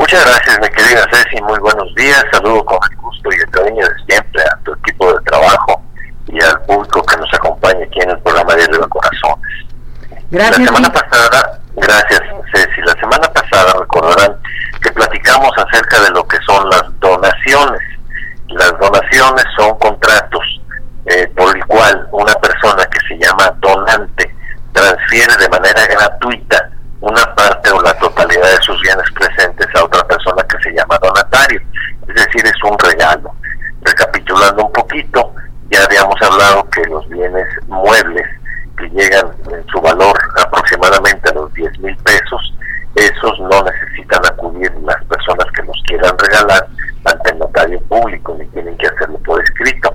Muchas gracias, mi querida Ceci. Muy buenos días. Saludo con el gusto y el cariño de siempre a tu equipo de trabajo y al público que nos acompaña aquí en el programa de los Corazones. Gracias. La semana pasada, gracias, Ceci. La semana pasada recordarán que platicamos acerca de lo que son las donaciones. Las donaciones son contratos eh, por el cual una persona que se llama donante transfiere de manera gratuita una parte o la totalidad de sus bienes presentes a otra persona que se llama donatario. Es decir, es un regalo. Recapitulando un ya habíamos hablado que los bienes muebles que llegan en su valor aproximadamente a los 10 mil pesos, esos no necesitan acudir las personas que los quieran regalar ante el notario público, ni tienen que hacerlo por escrito.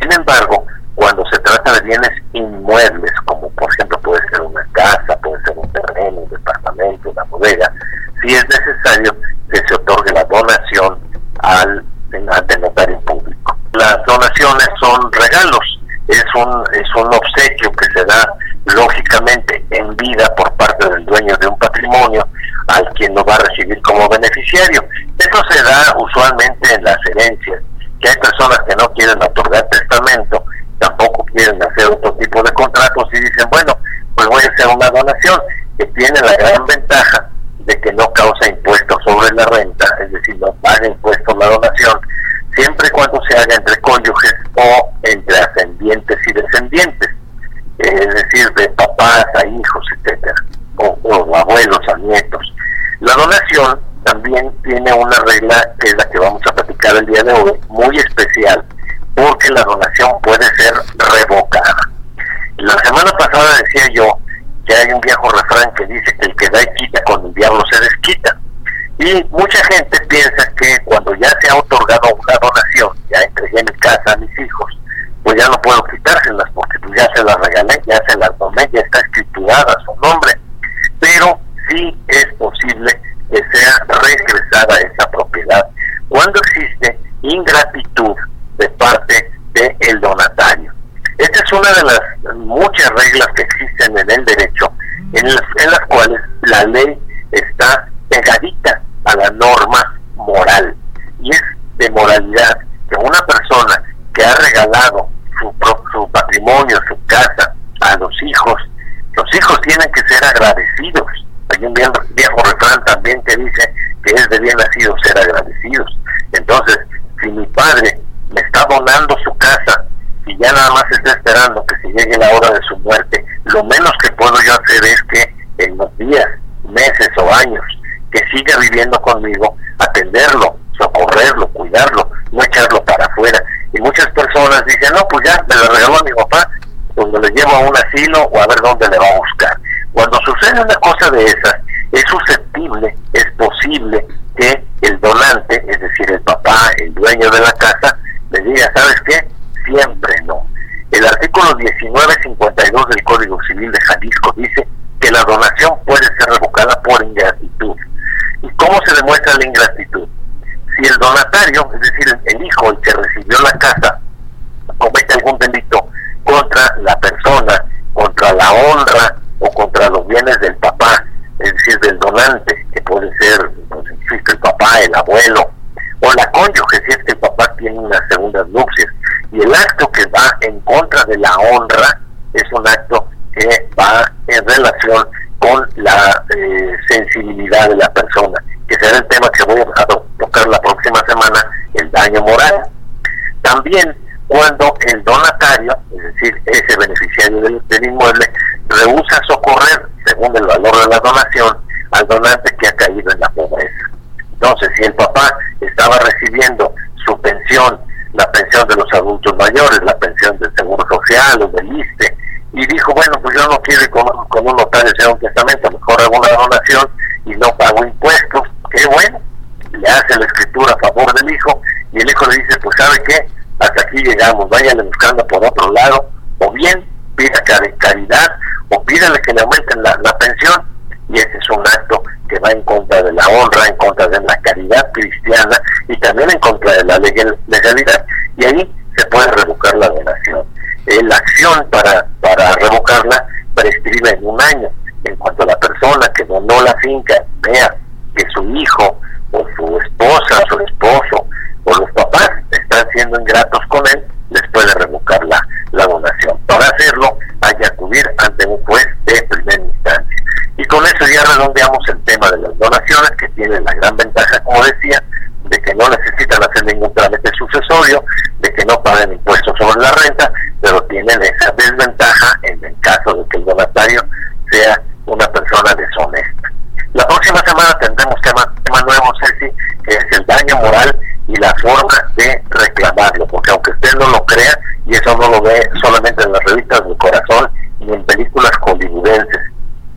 Sin embargo, cuando se trata de bienes inmuebles, como por ejemplo puede ser una casa, puede ser un terreno, un departamento, una bodega, si es necesario que se otorgue la donación al ante el notario público. Las donaciones son regalos, es un, es un obsequio que se da lógicamente en vida por parte del dueño de un patrimonio al quien lo va a recibir como beneficiario. Eso se da usualmente en las herencias, que hay personas que no quieren otorgar testamento, tampoco quieren hacer otro tipo de contratos y dicen, bueno, pues voy a hacer una donación, que tiene la gran ventaja de que no causa impuestos sobre la renta, es decir, no paga impuestos la donación, siempre y cuando se haga entre cónyuges o entre ascendientes y descendientes, es decir, de papás a hijos, etcétera, o, o abuelos a nietos. La donación también una regla que es la que vamos a platicar el día de hoy, muy especial, porque la donación puede ser revocada. La semana pasada decía yo que hay un viejo refrán que dice que el que da y quita con el diablo se desquita. Y mucha gente piensa que cuando ya se ha otorgado una donación, ya entregué mi casa a mis hijos, pues ya no puedo quitárselas porque pues ya se las regalé, ya se las tomé, ya está escriturada su nombre. Pero sí es posible que sea regresada esa propiedad cuando existe ingratitud de parte del donatario. Esta es una de las muchas reglas que existen en el derecho, en las, en las cuales la ley está pegadita a la norma moral. Y es que una persona que ha regalado su, su patrimonio, su casa a los hijos, los hijos tienen que ser agradecidos. Hay un viejo, viejo refrán también que dice que es de bien nacido ser agradecidos. Entonces, si mi padre me está donando su casa y ya nada más está esperando que se llegue la hora de su muerte, lo menos que puedo yo hacer es que en los días, meses o años que siga viviendo conmigo, atenderlo, socorrerlo, cuidarlo, no echarlo para afuera. Y muchas personas dicen, no, pues ya me lo regaló a mi papá, pues me lo llevo a un asilo o a ver dónde le va a buscar. Cuando sucede una cosa de esas, es susceptible, es posible que el donante, es decir, el papá, el dueño de la casa, le diga, ¿sabes qué? Siempre no. El artículo 1952 del Código Civil de Jalisco dice que la donación puede ser revocada por ingratitud. ¿Y cómo se demuestra la ingratitud? Si el donatario, es decir, el hijo, el que recibió la casa, comete algún delito contra la persona, contra la honra o contra los bienes del papá, es decir, del donante, que puede ser, pues, existe el papá, el abuelo, o la cónyuge, si es que el papá tiene unas segundas nupcias. Y el acto que va en contra de la honra es un acto que va en relación con la eh, sensibilidad de la persona, que será el tema que voy a tocar la próxima semana, el daño moral. También cuando el donatario, es decir, ese beneficiario del, del inmueble, rehúsa socorrer, según el valor de la donación, al donante que ha caído en la pobreza. Entonces, si el papá estaba recibiendo su pensión, la pensión de los adultos mayores, la pensión del Seguro Social o del ISTE, y dijo, bueno, pues yo no quiero ir con, con un notario hacer un testamento, mejor hago una donación y no pago impuestos, qué bueno, le la escritura a favor del hijo, y el hijo le dice, pues sabe qué, hasta aquí llegamos, váyanle buscando por otro lado, o bien pida caridad, o pídale que le aumenten la pensión, y ese es un acto que va en contra de la honra, en contra de la caridad cristiana y también en contra de la legalidad. Y ahí se puede revocar la donación. Eh, la acción para, para revocarla prescribe en un año. En cuanto la persona que donó la finca vea que su hijo o su esposa, su esposo o los papás están siendo ingratos con él, les puede revocar la, la donación. Para hacerlo hay que acudir ante un juez de primera instancia. Y con eso ya redondeamos el tema de las donaciones, que tienen la gran ventaja, como decía, de que no necesitan hacer ningún trámite sucesorio, de que no pagan impuestos sobre la renta, pero tienen esa desventaja en el caso de que el donatario sea una persona deshonesta. La próxima semana tendremos tema, tema nuevo, Ceci, que es el daño moral y la forma de reclamarlo, porque aunque usted no lo crea, y eso no lo ve solamente en las revistas del corazón ni en películas hollywoodenses,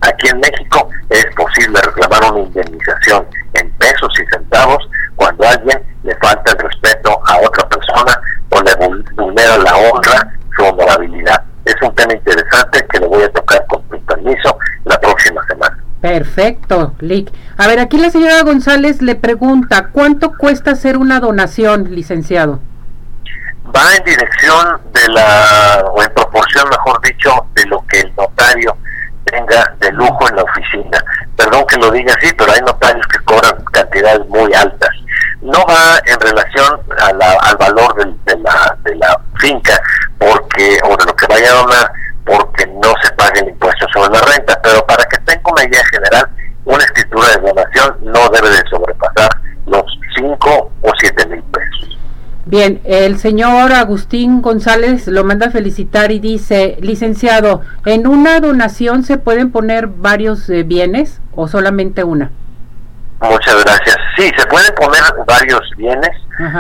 aquí en México es posible reclamar una indemnización en pesos y centavos cuando a alguien le falta el respeto a otra persona o le vulnera la honra, su honorabilidad. Es un tema interesante que le voy a tocar con tu permiso la próxima semana. Perfecto, Lick. A ver, aquí la señora González le pregunta, ¿cuánto cuesta hacer una donación, licenciado? Va en dirección de la, o en proporción, mejor dicho, de lo que el notario tenga de lujo en la oficina. Perdón que lo diga así, pero hay notarios que cobran cantidades muy altas. No va en relación al valor de, la, de la finca porque o de lo que vaya a donar porque no se pague el impuesto sobre la renta, pero para general, una escritura de donación no debe de sobrepasar los 5 o 7 mil pesos. Bien, el señor Agustín González lo manda a felicitar y dice, licenciado, ¿en una donación se pueden poner varios eh, bienes o solamente una? Muchas gracias. Sí, se pueden poner varios bienes.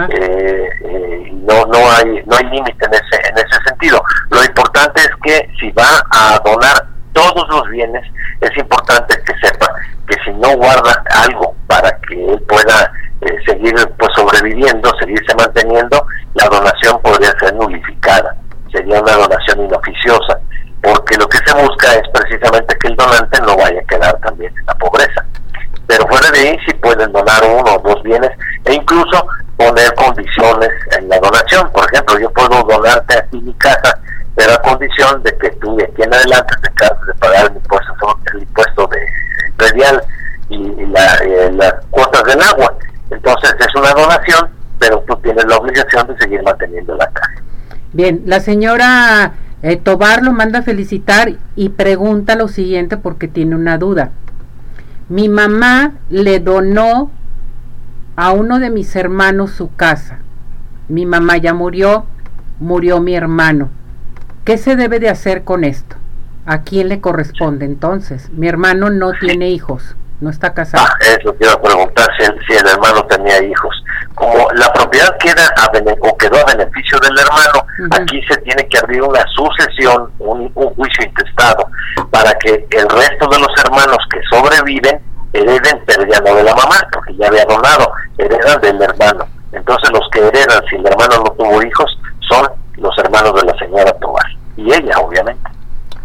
Eh, eh, no no hay no hay límite en ese en ese sentido. Lo importante es que si va a donar todos los bienes, es importante que sepa que si no guarda algo para que él pueda eh, seguir pues sobreviviendo, seguirse manteniendo, la donación podría ser nulificada. Sería una donación inoficiosa, porque lo que se busca es precisamente que el donante no vaya a quedar también en la pobreza pero fuera de ahí sí pueden donar uno o dos bienes e incluso poner condiciones en la donación. Por ejemplo, yo puedo donarte aquí mi casa, pero a condición de que tú de aquí en adelante te cargues de pagar el impuesto, el impuesto de predial y, eh, las agua. Entonces es una donación, pero tú tienes la obligación de seguir manteniendo la casa. Bien, la señora eh, Tobar lo manda a felicitar y pregunta lo siguiente porque tiene una duda. Mi mamá le donó a uno de mis hermanos su casa. Mi mamá ya murió, murió mi hermano. ¿Qué se debe de hacer con esto? ¿A quién le corresponde entonces? Mi hermano no tiene hijos, no está casado. Ah, eso quiero preguntar si el, si el hermano tenía hijos. Como la propiedad queda a o quedó a beneficio del hermano, aquí se tiene que abrir una sucesión, un, un juicio intestado, para que el resto de los hermanos que sobreviven hereden, pero ya no de la mamá, porque ya había donado, heredan del hermano. Entonces los que heredan si el hermano no tuvo hijos son los hermanos de la señora Tobar. Y ella, obviamente.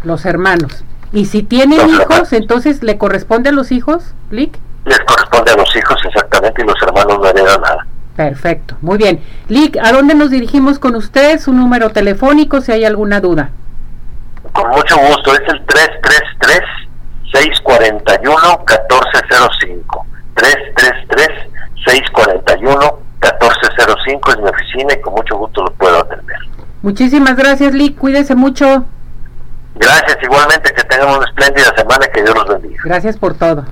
Los hermanos. Y si tienen hijos, entonces le corresponde a los hijos, Lick? Les corresponde a los hijos, exactamente, y los hermanos no heredan nada. Perfecto, muy bien. Lick, ¿a dónde nos dirigimos con usted? Su número telefónico, si hay alguna duda. Con mucho gusto, es el 333 641 1405. 333 641 1405 es mi oficina y con mucho gusto lo puedo atender. Muchísimas gracias, Lick. Cuídese mucho. Gracias, igualmente que tengan una espléndida semana y que Dios los bendiga. Gracias por todo.